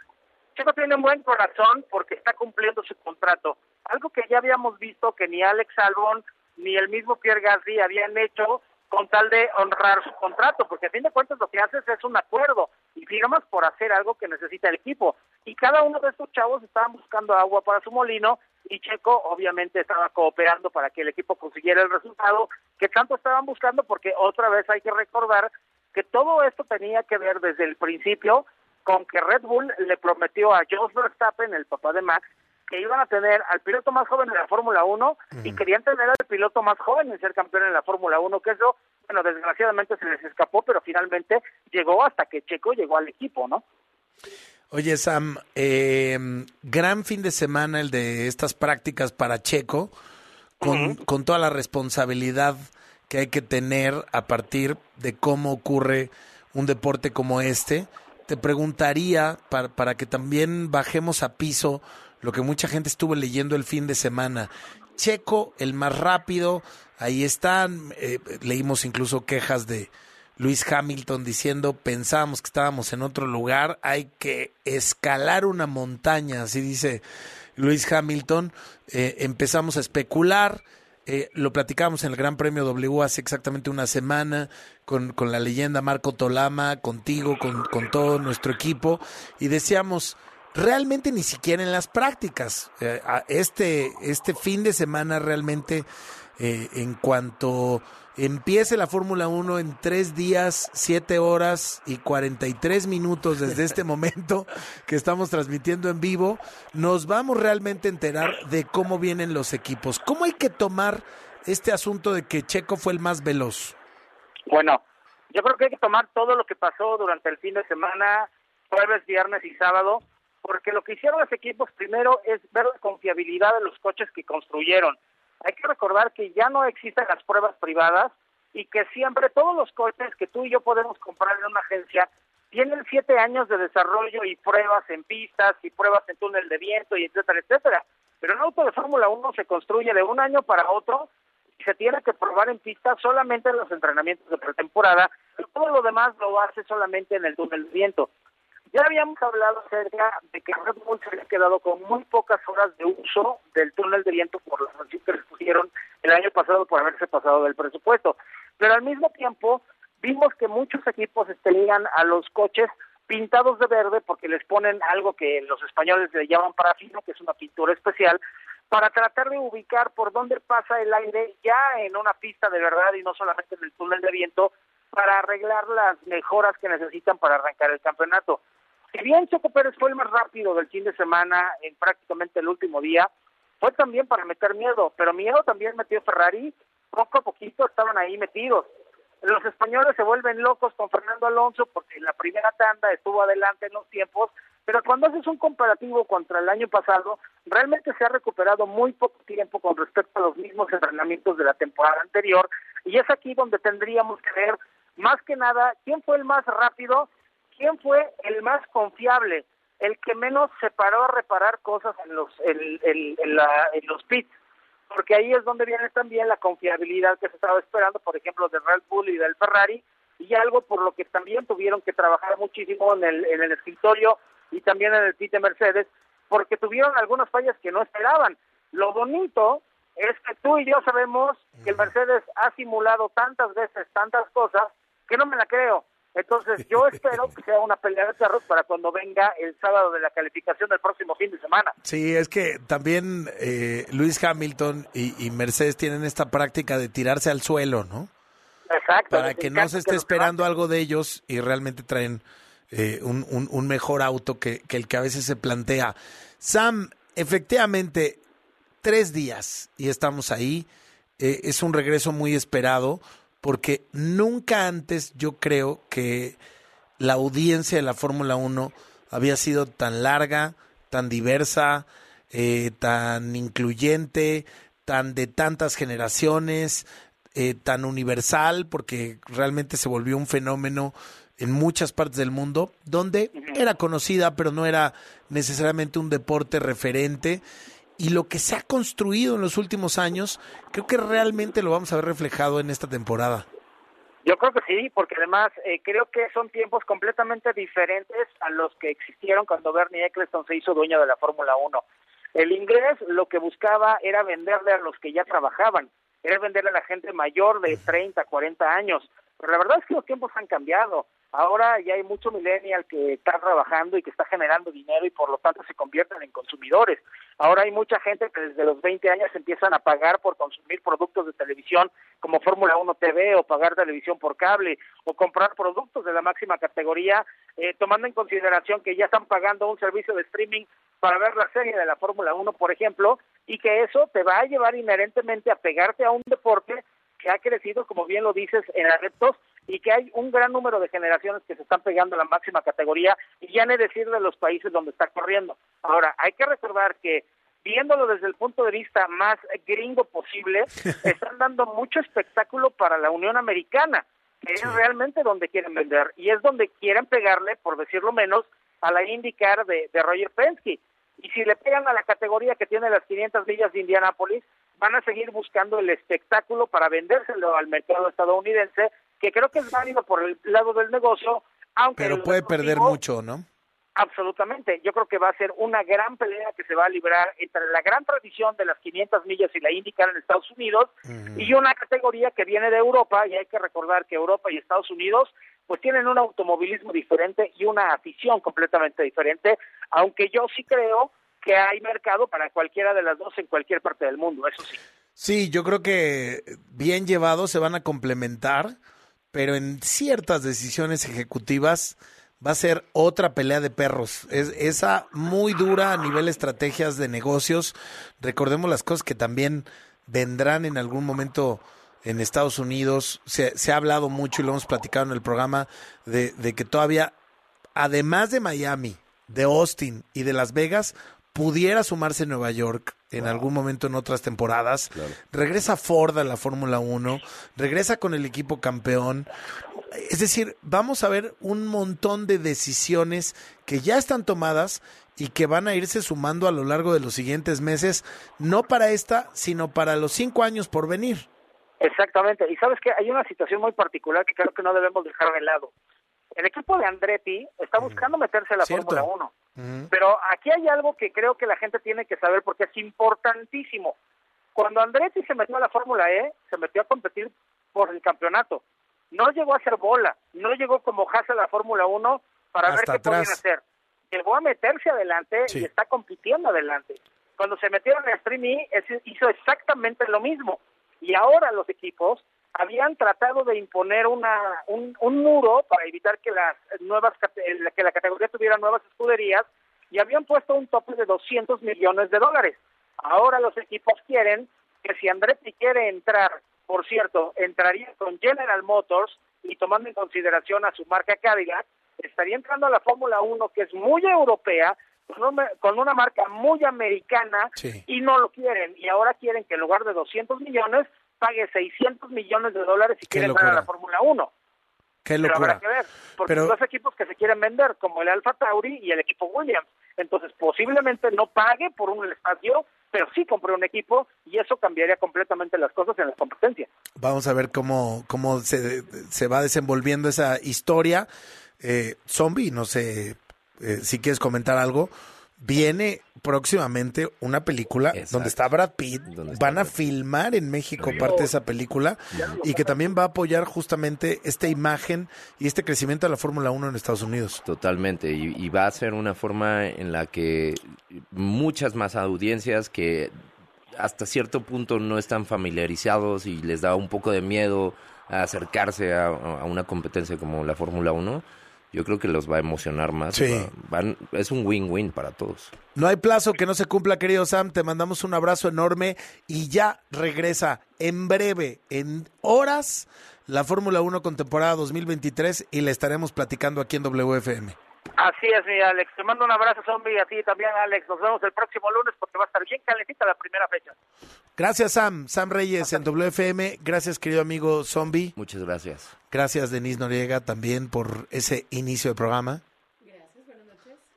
Checo tiene un buen corazón porque está cumpliendo su contrato. Algo que ya habíamos visto que ni Alex Albon ni el mismo Pierre Gasly habían hecho con tal de honrar su contrato, porque a fin de cuentas lo que haces es un acuerdo y firmas por hacer algo que necesita el equipo. Y cada uno de estos chavos estaban buscando agua para su molino y Checo obviamente estaba cooperando para que el equipo consiguiera el resultado que tanto estaban buscando, porque otra vez hay que recordar que todo esto tenía que ver desde el principio con que Red Bull le prometió a Jos Verstappen, el papá de Max, que iban a tener al piloto más joven de la Fórmula 1 y querían tener al piloto más joven en ser campeón en la Fórmula 1, que eso, bueno, desgraciadamente se les escapó, pero finalmente llegó hasta que Checo llegó al equipo, ¿no? Oye, Sam, eh, gran fin de semana el de estas prácticas para Checo, con, con toda la responsabilidad que hay que tener a partir de cómo ocurre un deporte como este. Te preguntaría, para, para que también bajemos a piso lo que mucha gente estuvo leyendo el fin de semana. Checo, el más rápido, ahí están, eh, leímos incluso quejas de Luis Hamilton diciendo, pensábamos que estábamos en otro lugar, hay que escalar una montaña, así dice Luis Hamilton, Eh, empezamos a especular, eh, lo platicamos en el Gran Premio W hace exactamente una semana con, con la leyenda Marco Tolama, contigo, con, con todo nuestro equipo, y decíamos, realmente ni siquiera en las prácticas. Eh, este, este fin de semana realmente, eh, en cuanto empiece la Fórmula 1 en tres días, siete horas y 43 minutos desde este momento que estamos transmitiendo en vivo, nos vamos realmente a enterar de cómo vienen los equipos. ¿Cómo hay que tomar este asunto de que Checo fue el más veloz? Bueno, yo creo que hay que tomar todo lo que pasó durante el fin de semana, jueves, viernes y sábado, porque lo que hicieron los equipos primero es ver la confiabilidad de los coches que construyeron. Hay que recordar que ya no existen las pruebas privadas y que siempre todos los coches que tú y yo podemos comprar en una agencia tienen siete años de desarrollo y pruebas en pistas y pruebas en túnel de viento y etcétera, etcétera. Pero un auto de Fórmula 1 se construye de un año para otro y se tiene que probar en pista solamente en los entrenamientos de pretemporada y todo lo demás lo hace solamente en el túnel de viento. Ya habíamos hablado acerca de que Red Bull se había quedado con muy pocas horas de uso del túnel de viento por las sanciones que les pusieron el año pasado por haberse pasado del presupuesto. Pero al mismo tiempo vimos que muchos equipos tenían a los coches pintados de verde porque les ponen algo que los españoles le llaman parafino, que es una pintura especial, para tratar de ubicar por dónde pasa el aire ya en una pista de verdad y no solamente en el túnel de viento para arreglar las mejoras que necesitan para arrancar el campeonato. Si bien Checo Pérez fue el más rápido del fin de semana en prácticamente el último día, fue también para meter miedo, pero miedo también metió Ferrari, poco a poquito estaban ahí metidos. Los españoles se vuelven locos con Fernando Alonso porque en la primera tanda estuvo adelante en los tiempos, pero cuando haces un comparativo contra el año pasado, realmente se ha recuperado muy poco tiempo con respecto a los mismos entrenamientos de la temporada anterior, y es aquí donde tendríamos que ver más que nada quién fue el más rápido, quién fue el más confiable, el que menos se paró a reparar cosas en los en, en- en la- en los pits porque ahí es donde viene también la confiabilidad que se estaba esperando, por ejemplo, de Red Bull y del Ferrari, y algo por lo que también tuvieron que trabajar muchísimo en el, en el escritorio y también en el pit de Mercedes, porque tuvieron algunas fallas que no esperaban. Lo bonito es que tú y yo sabemos que el Mercedes ha simulado tantas veces tantas cosas que no me la creo. Entonces yo espero que sea una pelea de carros para cuando venga el sábado de la calificación del próximo fin de semana. Sí, es que también eh, Luis Hamilton y, y Mercedes tienen esta práctica de tirarse al suelo, ¿no? Exacto. Para que no se esté esperando algo de ellos y realmente traen eh, un, un- un mejor auto que, que el que a veces se plantea. Sam, efectivamente, tres días y estamos ahí. Eh, es un regreso muy esperado porque nunca antes yo creo que la audiencia de la Fórmula 1 había sido tan larga, tan diversa, eh, tan incluyente, tan de tantas generaciones, eh, tan universal, porque realmente se volvió un fenómeno en muchas partes del mundo, donde era conocida, pero no era necesariamente un deporte referente. Y lo que se ha construido en los últimos años, creo que realmente lo vamos a ver reflejado en esta temporada. Yo creo que sí, porque además eh, creo que son tiempos completamente diferentes a los que existieron cuando Bernie Eccleston se hizo dueño de la Fórmula 1. El inglés lo que buscaba era venderle a los que ya trabajaban, era venderle a la gente mayor de 30, 40 años. Pero la verdad es que los tiempos han cambiado. Ahora ya hay mucho millennial que está trabajando y que está generando dinero y por lo tanto se convierten en consumidores. Ahora hay mucha gente que desde los 20 años empiezan a pagar por consumir productos de televisión como Fórmula 1 TV o pagar televisión por cable o comprar productos de la máxima categoría, eh, tomando en consideración que ya están pagando un servicio de streaming para ver la serie de la Fórmula 1, por ejemplo, y que eso te va a llevar inherentemente a pegarte a un deporte que ha crecido, como bien lo dices, en adeptos y que hay un gran número de generaciones que se están pegando a la máxima categoría y ya ni decir de los países donde está corriendo. Ahora, hay que recordar que viéndolo desde el punto de vista más gringo posible, están dando mucho espectáculo para la Unión Americana, que es realmente donde quieren vender y es donde quieren pegarle, por decirlo menos, a la IndyCar de, de Roger Penske. Y si le pegan a la categoría que tiene las 500 millas de Indianápolis, van a seguir buscando el espectáculo para vendérselo al mercado estadounidense, que creo que es válido por el lado del negocio, aunque Pero puede perder mucho, ¿no? Absolutamente, yo creo que va a ser una gran pelea que se va a librar entre la gran tradición de las 500 millas y la IndyCar en Estados Unidos y una categoría que viene de Europa y hay que recordar que Europa y Estados Unidos pues tienen un automovilismo diferente y una afición completamente diferente, aunque yo sí creo que hay mercado para cualquiera de las dos en cualquier parte del mundo, eso sí. Sí, yo creo que bien llevados se van a complementar, pero en ciertas decisiones ejecutivas va a ser otra pelea de perros. Es esa muy dura a nivel estrategias de negocios. Recordemos las cosas que también vendrán en algún momento en Estados Unidos. Se, se ha hablado mucho y lo hemos platicado en el programa de, de que todavía, además de Miami, de Austin y de Las Vegas, pudiera sumarse Nueva York en algún momento en otras temporadas. Regresa Ford a la Fórmula 1, regresa con el equipo campeón. Es decir, vamos a ver un montón de decisiones que ya están tomadas y que van a irse sumando a lo largo de los siguientes meses, no para esta, sino para los cinco años por venir. Exactamente, y sabes que hay una situación muy particular que creo que no debemos dejar de lado. El equipo de Andretti está buscando meterse a la. Fórmula 1. Pero aquí hay algo que creo que la gente tiene que saber porque es importantísimo. Cuando Andretti se metió a la Fórmula E, se metió a competir por el campeonato. No llegó a hacer bola, no llegó como Haas a la Fórmula 1 para Hasta ver qué podían atrás. hacer. Llegó a meterse adelante y está compitiendo adelante. Cuando se metieron a Stream E, hizo exactamente lo mismo. Y ahora los equipos habían tratado de imponer una, un, un muro para evitar que las nuevas que la categoría tuviera nuevas escuderías y habían puesto un tope de 200 millones de dólares. Ahora los equipos quieren que si Andretti quiere entrar, por cierto, entraría con General Motors y tomando en consideración a su marca Cadillac, estaría entrando a la Fórmula 1 que es muy europea, con una, con una marca muy americana y no lo quieren. Y ahora quieren que en lugar de 200 millones pague 600 millones de dólares si Qué quiere entrar a la Fórmula 1. Qué Pero locura. habrá que ver, porque Pero- dos equipos que se quieren vender, como el Alfa Tauri y el equipo Williams. Entonces, posiblemente no pague por un espacio, pero sí compre un equipo y eso cambiaría completamente las cosas en la competencia. Vamos a ver cómo, cómo se, se va desenvolviendo esa historia. Eh, zombie, no sé eh, si quieres comentar algo. Viene próximamente una película donde está Brad Pitt. Van a filmar en México parte de esa película y que también va a apoyar justamente esta imagen y este crecimiento de la Fórmula 1 en Estados Unidos. Totalmente, y, y va a ser una forma en la que muchas más audiencias que hasta cierto punto no están familiarizados y les da un poco de miedo a acercarse a, a una competencia como la Fórmula 1, yo creo que los va a emocionar más. Sí. Va- van- es un win-win para todos. No hay plazo que no se cumpla, querido Sam. Te mandamos un abrazo enorme y ya regresa en breve, en horas, la Fórmula 1 con temporada 2023 y le estaremos platicando aquí en WFM. Así es, mi Alex. Te mando un abrazo, zombie, y a ti también, Alex. Nos vemos el próximo lunes porque va a estar bien calentita la primera fecha. Gracias, Sam. Sam Reyes en WFM. Gracias, querido amigo Zombie. Muchas gracias. Gracias, Denise Noriega, también por ese inicio del programa.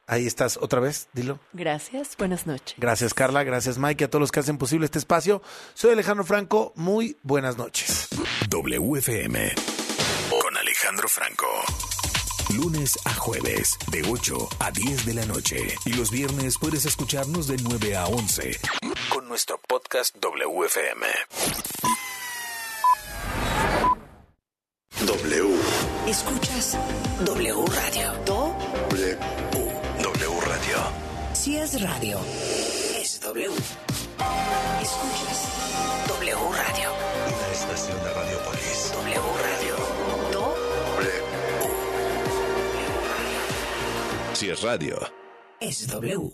Ahí estás otra vez, dilo. Gracias, buenas noches. Gracias, Carla. Gracias, Mike, y a todos los que hacen posible este espacio. Soy Alejandro Franco. Muy buenas noches. WFM con Alejandro Franco. Lunes a jueves, de 8 a 10 de la noche. Y los viernes puedes escucharnos de 9 a 11 con nuestro podcast WFM. W. Escuchas W Radio. Do. W. W Radio. Si es radio, es W. Escuchas W Radio. Una estación de radio. Si es radio. Es W.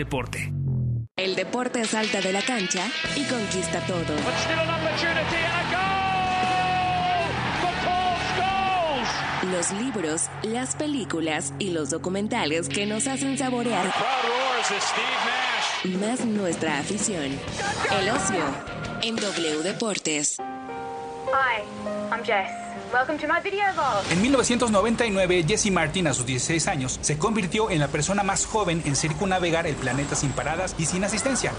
deporte. El deporte salta de la cancha y conquista todo. Los libros, las películas y los documentales que nos hacen saborear más nuestra afición. El ocio en W Deportes. En 1999, Jesse Martin, a sus 16 años, se convirtió en la persona más joven en circunnavegar el planeta sin paradas y sin asistencia.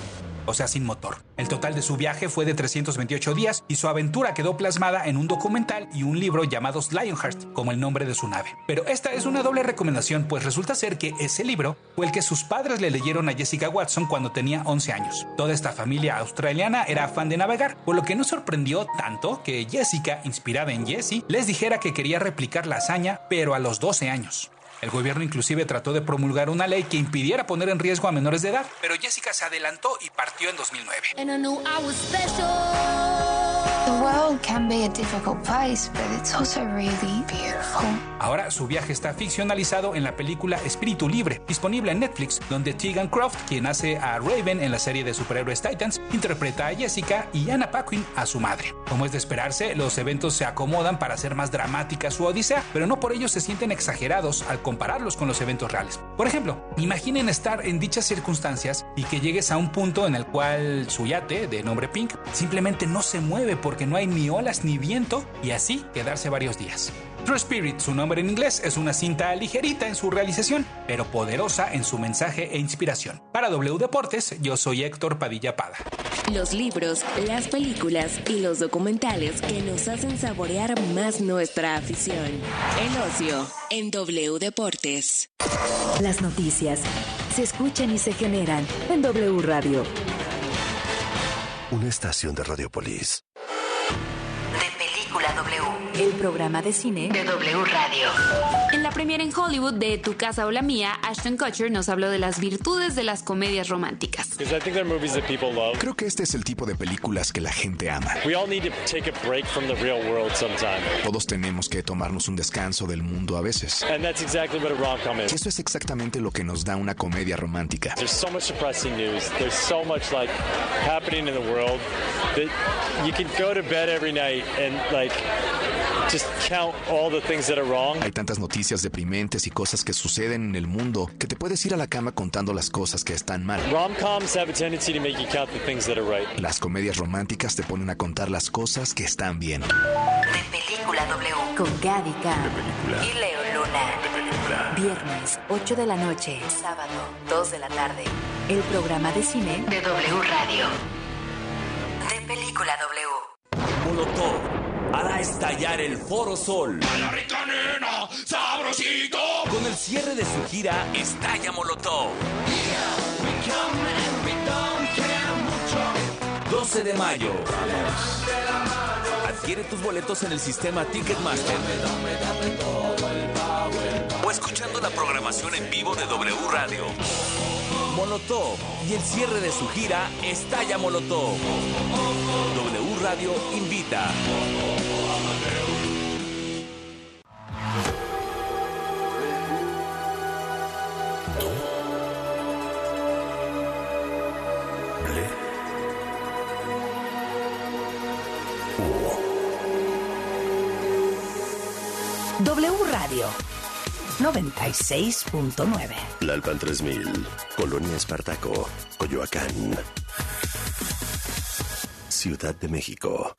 O sea, sin motor. El total de su viaje fue de 328 días y su aventura quedó plasmada en un documental y un libro llamados Lionheart, como el nombre de su nave. Pero esta es una doble recomendación, pues resulta ser que ese libro fue el que sus padres le leyeron a Jessica Watson cuando tenía 11 años. Toda esta familia australiana era fan de navegar, por lo que no sorprendió tanto que Jessica, inspirada en Jessie, les dijera que quería replicar la hazaña, pero a los 12 años. El gobierno inclusive trató de promulgar una ley que impidiera poner en riesgo a menores de edad, pero Jessica se adelantó y partió en 2009. Ahora su viaje está ficcionalizado en la película Espíritu Libre, disponible en Netflix, donde Tegan Croft, quien hace a Raven en la serie de superhéroes Titans, interpreta a Jessica y Anna Paquin a su madre. Como es de esperarse, los eventos se acomodan para hacer más dramática su odisea, pero no por ello se sienten exagerados al compararlos con los eventos reales. Por ejemplo, imaginen estar en dichas circunstancias y que llegues a un punto en el cual su yate, de nombre Pink, simplemente no se mueve porque no hay ni olas ni viento y así quedarse varios días. True Spirit, su nombre en inglés, es una cinta ligerita en su realización, pero poderosa en su mensaje e inspiración. Para W Deportes, yo soy Héctor Padilla Pada. Los libros, las películas y los documentales que nos hacen saborear más nuestra afición. El ocio en W Deportes. Las noticias se escuchan y se generan en W Radio. Una estación de Radiopolis. De Película W. El programa de cine de W Radio. En la premiere en Hollywood de Tu casa o la mía, Ashton Kutcher nos habló de las virtudes de las comedias románticas. Creo que este es el tipo de películas que la gente ama. Todos tenemos que tomarnos un descanso del mundo a veces. Y eso es exactamente lo que nos da una comedia romántica. There's so much depressing news. There's so much like happening in the world that you can go to bed every night and like Hay tantas noticias deprimentes y cosas que suceden en el mundo que te puedes ir a la cama contando las cosas que están mal. Rom-coms have a tendency to make you count the things that are right. Las comedias románticas te ponen a contar las cosas que están bien. De Película W. Con Gaby Khan y Leo Luna. Viernes, 8 de la noche. Sábado, 2 de la tarde. El programa de cine de W Radio. De Película W. Molotov hará estallar el Foro Sol. sabrosito. Con el cierre de su gira Estalla Molotov. 12 de mayo. Adquiere tus boletos en el sistema Ticketmaster. O escuchando la programación en vivo de W Radio. Molotov y el cierre de su gira Estalla Molotov. W Radio invita. W Radio. 96.9. Lalpan 3000, Colonia Espartaco, Coyoacán. Ciudad de México.